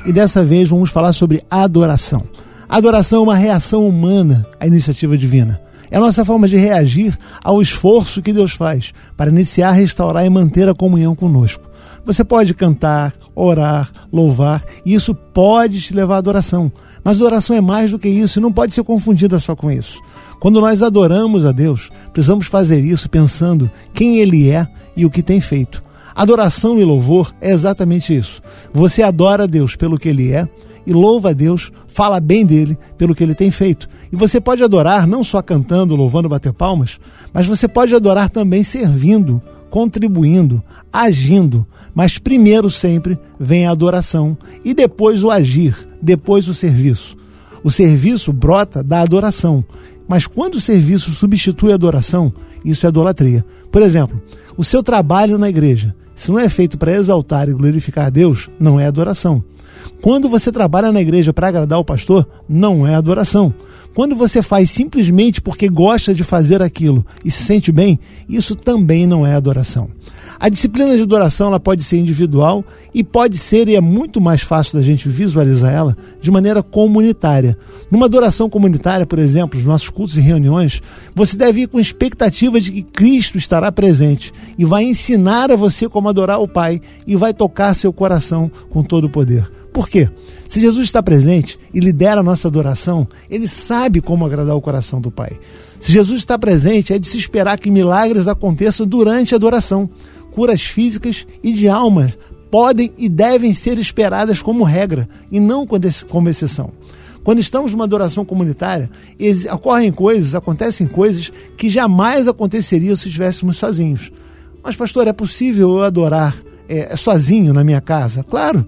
B: E dessa vez vamos falar sobre adoração. adoração é uma reação humana à iniciativa divina. É a nossa forma de reagir ao esforço que Deus faz para iniciar, restaurar e manter a comunhão conosco. Você pode cantar, orar, louvar, e isso pode te levar à adoração. Mas adoração é mais do que isso e não pode ser confundida só com isso. Quando nós adoramos a Deus, precisamos fazer isso pensando quem Ele é e o que tem feito. Adoração e louvor é exatamente isso. Você adora Deus pelo que Ele é e louva a Deus, fala bem dele pelo que ele tem feito. E você pode adorar não só cantando, louvando, bater palmas, mas você pode adorar também servindo, contribuindo, agindo. Mas primeiro sempre vem a adoração e depois o agir, depois o serviço. O serviço brota da adoração. Mas quando o serviço substitui a adoração, isso é idolatria. Por exemplo, o seu trabalho na igreja, se não é feito para exaltar e glorificar Deus, não é adoração. Quando você trabalha na igreja para agradar o pastor, não é adoração. Quando você faz simplesmente porque gosta de fazer aquilo e se sente bem, isso também não é adoração. A disciplina de adoração ela pode ser individual e pode ser, e é muito mais fácil da gente visualizar ela, de maneira comunitária. Numa adoração comunitária, por exemplo, nos nossos cultos e reuniões, você deve ir com expectativa de que Cristo estará presente e vai ensinar a você como adorar o Pai e vai tocar seu coração com todo o poder. Por quê? Se Jesus está presente e lidera a nossa adoração, ele sabe como agradar o coração do Pai. Se Jesus está presente, é de se esperar que milagres aconteçam durante a adoração curas físicas e de alma podem e devem ser esperadas como regra e não como exceção. Quando estamos numa adoração comunitária, ocorrem coisas, acontecem coisas que jamais aconteceriam se estivéssemos sozinhos. Mas, pastor, é possível eu adorar é, sozinho na minha casa? Claro.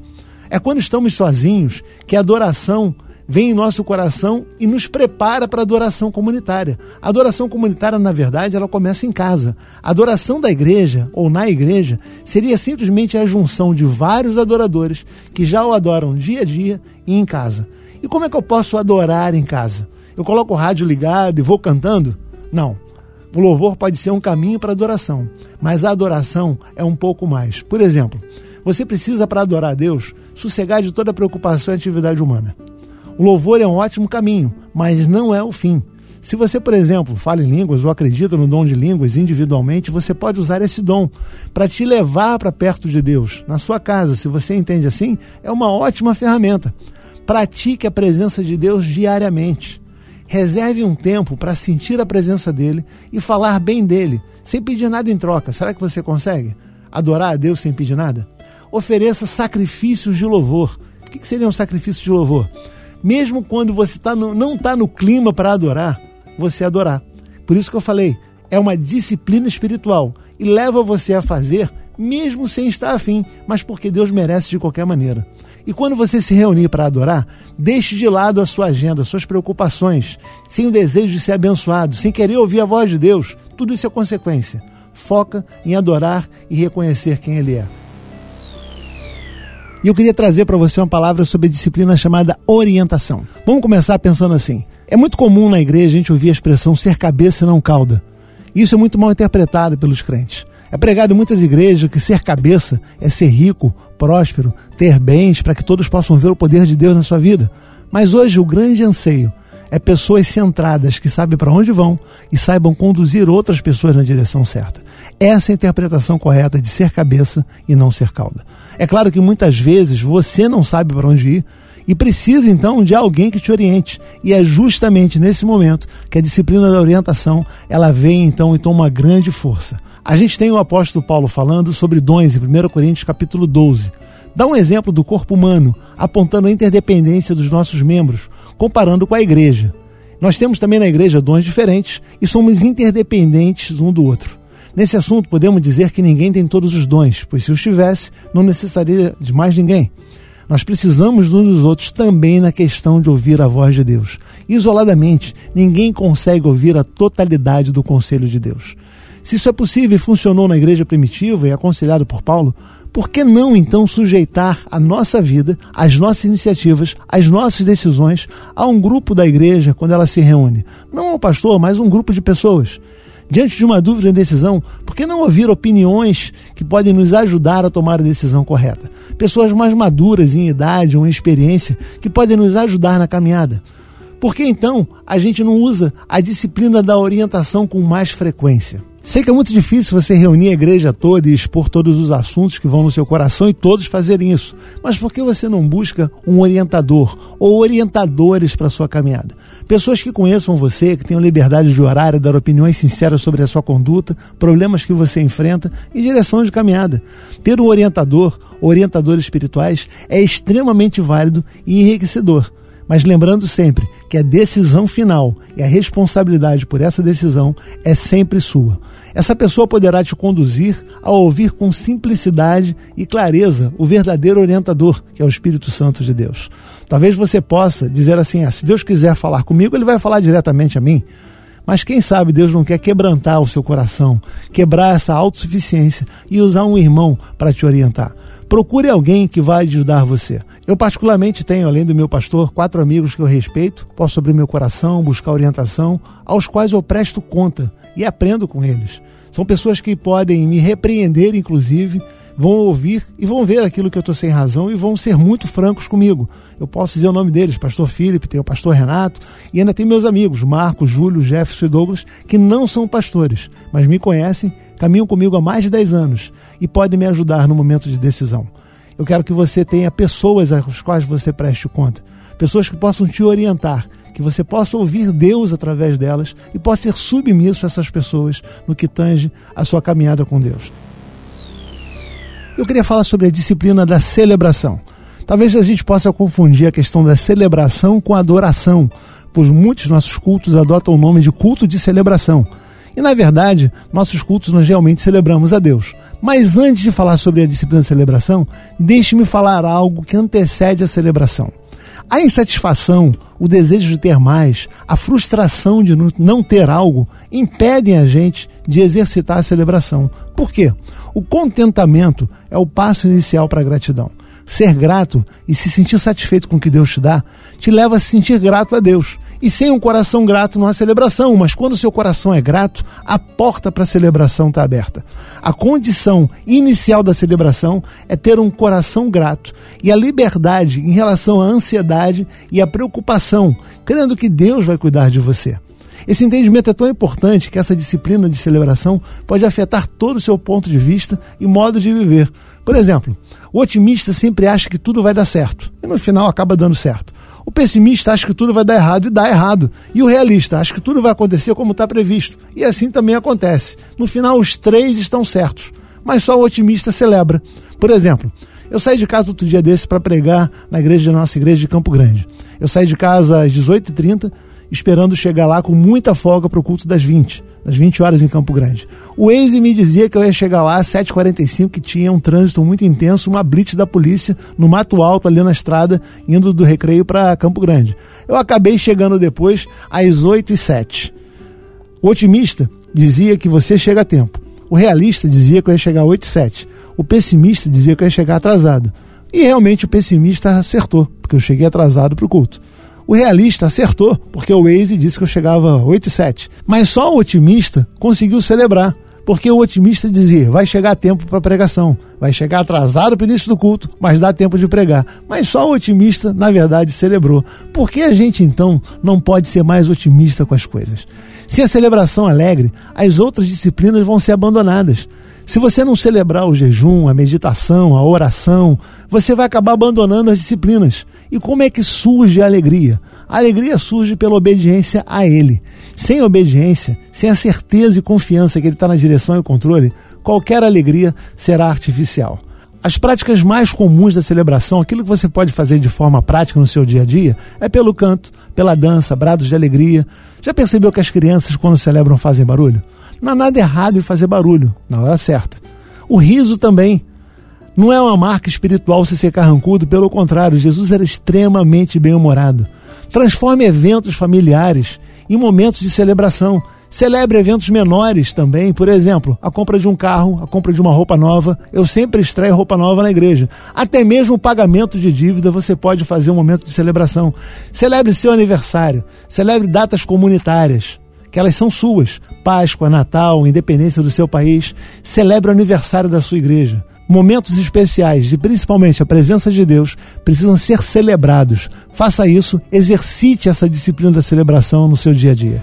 B: É quando estamos sozinhos que a adoração vem em nosso coração e nos prepara para a adoração comunitária. A adoração comunitária, na verdade, ela começa em casa. A adoração da igreja ou na igreja seria simplesmente a junção de vários adoradores que já o adoram dia a dia e em casa. E como é que eu posso adorar em casa? Eu coloco o rádio ligado e vou cantando? Não. O louvor pode ser um caminho para adoração, mas a adoração é um pouco mais. Por exemplo, você precisa, para adorar a Deus, sossegar de toda preocupação e atividade humana. O louvor é um ótimo caminho, mas não é o fim. Se você, por exemplo, fala em línguas ou acredita no dom de línguas individualmente, você pode usar esse dom para te levar para perto de Deus. Na sua casa, se você entende assim, é uma ótima ferramenta. Pratique a presença de Deus diariamente. Reserve um tempo para sentir a presença dele e falar bem dele, sem pedir nada em troca. Será que você consegue? Adorar a Deus sem pedir nada? Ofereça sacrifícios de louvor. O que seria um sacrifício de louvor? Mesmo quando você tá no, não está no clima para adorar, você adorar. Por isso que eu falei, é uma disciplina espiritual e leva você a fazer mesmo sem estar afim, mas porque Deus merece de qualquer maneira. E quando você se reunir para adorar, deixe de lado a sua agenda, suas preocupações, sem o desejo de ser abençoado, sem querer ouvir a voz de Deus. Tudo isso é consequência. Foca em adorar e reconhecer quem Ele é. E eu queria trazer para você uma palavra sobre a disciplina chamada orientação. Vamos começar pensando assim. É muito comum na igreja a gente ouvir a expressão ser cabeça e não cauda. Isso é muito mal interpretado pelos crentes. É pregado em muitas igrejas que ser cabeça é ser rico, próspero, ter bens para que todos possam ver o poder de Deus na sua vida. Mas hoje o grande anseio é pessoas centradas que sabem para onde vão e saibam conduzir outras pessoas na direção certa. Essa é a interpretação correta de ser cabeça e não ser cauda. É claro que muitas vezes você não sabe para onde ir e precisa então de alguém que te oriente. E é justamente nesse momento que a disciplina da orientação ela vem então e toma grande força. A gente tem o apóstolo Paulo falando sobre dons em 1 Coríntios capítulo 12. Dá um exemplo do corpo humano, apontando a interdependência dos nossos membros, comparando com a igreja. Nós temos também na igreja dons diferentes e somos interdependentes um do outro. Nesse assunto, podemos dizer que ninguém tem todos os dons, pois se os tivesse, não necessitaria de mais ninguém. Nós precisamos uns dos outros também na questão de ouvir a voz de Deus. Isoladamente, ninguém consegue ouvir a totalidade do conselho de Deus. Se isso é possível e funcionou na igreja primitiva e aconselhado por Paulo, por que não então sujeitar a nossa vida, as nossas iniciativas, as nossas decisões a um grupo da igreja quando ela se reúne? Não ao pastor, mas um grupo de pessoas. Diante de uma dúvida e decisão, por que não ouvir opiniões que podem nos ajudar a tomar a decisão correta? Pessoas mais maduras em idade ou em experiência que podem nos ajudar na caminhada. Por que então a gente não usa a disciplina da orientação com mais frequência? Sei que é muito difícil você reunir a igreja toda e expor todos os assuntos que vão no seu coração e todos fazerem isso. Mas por que você não busca um orientador ou orientadores para sua caminhada? Pessoas que conheçam você, que tenham liberdade de orar e dar opiniões sinceras sobre a sua conduta, problemas que você enfrenta e direção de caminhada. Ter um orientador, orientadores espirituais, é extremamente válido e enriquecedor. Mas lembrando sempre que a decisão final e a responsabilidade por essa decisão é sempre sua. Essa pessoa poderá te conduzir a ouvir com simplicidade e clareza o verdadeiro orientador, que é o Espírito Santo de Deus. Talvez você possa dizer assim: ah, se Deus quiser falar comigo, ele vai falar diretamente a mim. Mas quem sabe Deus não quer quebrantar o seu coração, quebrar essa autossuficiência e usar um irmão para te orientar. Procure alguém que vai ajudar você. Eu, particularmente, tenho, além do meu pastor, quatro amigos que eu respeito, posso abrir meu coração, buscar orientação, aos quais eu presto conta e aprendo com eles. São pessoas que podem me repreender, inclusive, vão ouvir e vão ver aquilo que eu estou sem razão e vão ser muito francos comigo. Eu posso dizer o nome deles, pastor Felipe, tem o pastor Renato, e ainda tem meus amigos, Marcos, Júlio, Jefferson e Douglas, que não são pastores, mas me conhecem, caminham comigo há mais de 10 anos e podem me ajudar no momento de decisão. Eu quero que você tenha pessoas às quais você preste conta, pessoas que possam te orientar, que você possa ouvir Deus através delas e possa ser submisso a essas pessoas no que tange a sua caminhada com Deus. Eu queria falar sobre a disciplina da celebração. Talvez a gente possa confundir a questão da celebração com adoração, pois muitos nossos cultos adotam o nome de culto de celebração. E na verdade, nossos cultos nós realmente celebramos a Deus. Mas antes de falar sobre a disciplina de celebração, deixe-me falar algo que antecede a celebração. A insatisfação, o desejo de ter mais, a frustração de não ter algo impedem a gente de exercitar a celebração. Por quê? O contentamento é o passo inicial para a gratidão. Ser grato e se sentir satisfeito com o que Deus te dá te leva a se sentir grato a Deus. E sem um coração grato não há celebração, mas quando o seu coração é grato, a porta para a celebração está aberta. A condição inicial da celebração é ter um coração grato e a liberdade em relação à ansiedade e à preocupação, crendo que Deus vai cuidar de você. Esse entendimento é tão importante que essa disciplina de celebração pode afetar todo o seu ponto de vista e modo de viver. Por exemplo, o otimista sempre acha que tudo vai dar certo e no final acaba dando certo. O pessimista acha que tudo vai dar errado e dá errado. E o realista acha que tudo vai acontecer como está previsto. E assim também acontece. No final, os três estão certos. Mas só o otimista celebra. Por exemplo, Eu saí de casa outro dia desse para pregar na igreja da nossa igreja de Campo Grande. Eu saí de casa às 18h30, esperando chegar lá com muita folga para o culto das 20, das 20 horas em Campo Grande. O Waze me dizia que eu ia chegar lá às 7h45, que tinha um trânsito muito intenso, uma blitz da polícia no Mato Alto, ali na estrada, indo do Recreio para Campo Grande. Eu acabei chegando depois às 8h07. O otimista dizia que você chega a tempo. O realista dizia que eu ia chegar às 8h07. O pessimista dizia que eu ia chegar atrasado. E realmente o pessimista acertou, porque eu cheguei atrasado para o culto. O realista acertou, porque o Waze disse que eu chegava 8 e 7. Mas só o otimista conseguiu celebrar, porque o otimista dizia: vai chegar tempo para pregação, vai chegar atrasado para o início do culto, mas dá tempo de pregar. Mas só o otimista, na verdade, celebrou. Por que a gente então não pode ser mais otimista com as coisas? Se a celebração alegre, as outras disciplinas vão ser abandonadas. Se você não celebrar o jejum, a meditação, a oração, você vai acabar abandonando as disciplinas. E como é que surge a alegria? A alegria surge pela obediência a Ele. Sem obediência, sem a certeza e confiança que Ele está na direção e controle, qualquer alegria será artificial. As práticas mais comuns da celebração, aquilo que você pode fazer de forma prática no seu dia a dia, é pelo canto, pela dança, brados de alegria. Já percebeu que as crianças, quando celebram, fazem barulho? Não há nada errado em fazer barulho, na hora certa. O riso também. Não é uma marca espiritual se ser carrancudo, pelo contrário, Jesus era extremamente bem-humorado. Transforme eventos familiares em momentos de celebração. Celebre eventos menores também, por exemplo, a compra de um carro, a compra de uma roupa nova. Eu sempre estreio roupa nova na igreja. Até mesmo o pagamento de dívida você pode fazer um momento de celebração. Celebre seu aniversário, celebre datas comunitárias que elas são suas. Páscoa, Natal, independência do seu país. Celebre o aniversário da sua igreja. Momentos especiais e principalmente a presença de Deus precisam ser celebrados. Faça isso, exercite essa disciplina da celebração no seu dia a dia.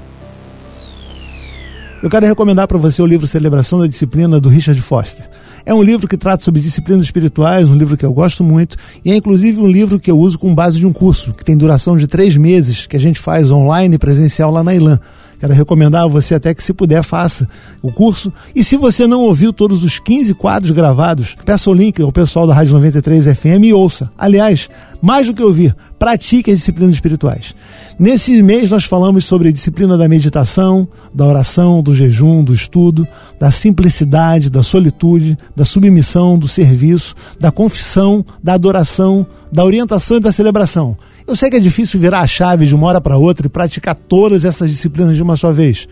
B: Eu quero recomendar para você o livro Celebração da Disciplina do Richard Foster. É um livro que trata sobre disciplinas espirituais, um livro que eu gosto muito, e é inclusive um livro que eu uso com base de um curso, que tem duração de três meses, que a gente faz online e presencial lá na ILAN. Quero recomendar a você até que, se puder, faça o curso. E se você não ouviu todos os 15 quadros gravados, peça o link ao pessoal da Rádio 93 FM e ouça. Aliás, mais do que ouvir, pratique as disciplinas espirituais. Nesse mês nós falamos sobre a disciplina da meditação, da oração, do jejum, do estudo, da simplicidade, da solitude, da submissão, do serviço, da confissão, da adoração, da orientação e da celebração. Eu sei que é difícil virar a chave de uma hora para outra e praticar todas essas disciplinas de uma só vez,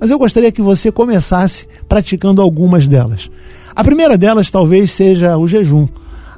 B: mas eu gostaria que você começasse praticando algumas delas. A primeira delas talvez seja o jejum.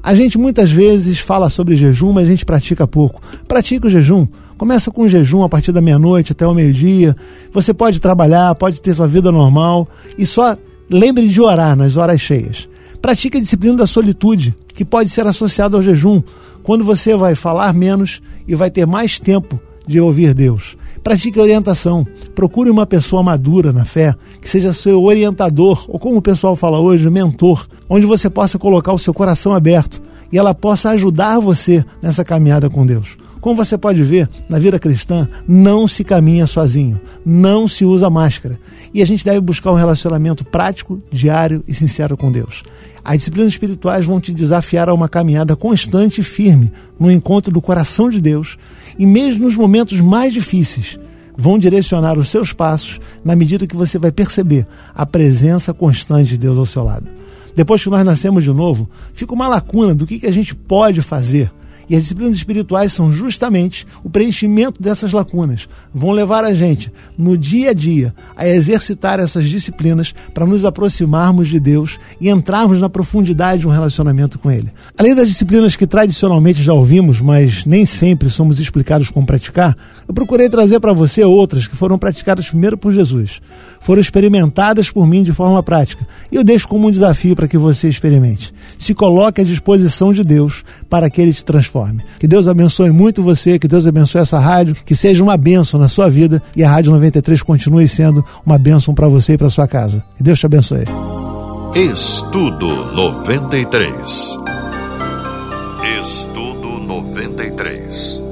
B: A gente muitas vezes fala sobre jejum, mas a gente pratica pouco. Pratique o jejum. Começa com o jejum a partir da meia-noite até o meio-dia. Você pode trabalhar, pode ter sua vida normal e só lembre de orar nas horas cheias. Pratique a disciplina da solitude, que pode ser associada ao jejum quando você vai falar menos e vai ter mais tempo de ouvir Deus. Pratique orientação. Procure uma pessoa madura na fé, que seja seu orientador, ou como o pessoal fala hoje, mentor, onde você possa colocar o seu coração aberto e ela possa ajudar você nessa caminhada com Deus. Como você pode ver, na vida cristã não se caminha sozinho, não se usa máscara. E a gente deve buscar um relacionamento prático, diário e sincero com Deus. As disciplinas espirituais vão te desafiar a uma caminhada constante e firme no encontro do coração de Deus, e mesmo nos momentos mais difíceis, vão direcionar os seus passos na medida que você vai perceber a presença constante de Deus ao seu lado. Depois que nós nascemos de novo, fica uma lacuna do que a gente pode fazer e as disciplinas espirituais são justamente o preenchimento dessas lacunas. Vão levar a gente, no dia a dia, a exercitar essas disciplinas para nos aproximarmos de Deus e entrarmos na profundidade de um relacionamento com Ele. Além das disciplinas que tradicionalmente já ouvimos, mas nem sempre somos explicados como praticar, eu procurei trazer para você outras que foram praticadas primeiro por Jesus, foram experimentadas por mim de forma prática. E eu deixo como um desafio para que você experimente. Se coloque à disposição de Deus para que Ele te transforme. Que Deus abençoe muito você, que Deus abençoe essa rádio, que seja uma bênção na sua vida e a Rádio 93 continue sendo uma bênção para você e para sua casa. Que Deus te abençoe.
A: Estudo 93. Estudo 93.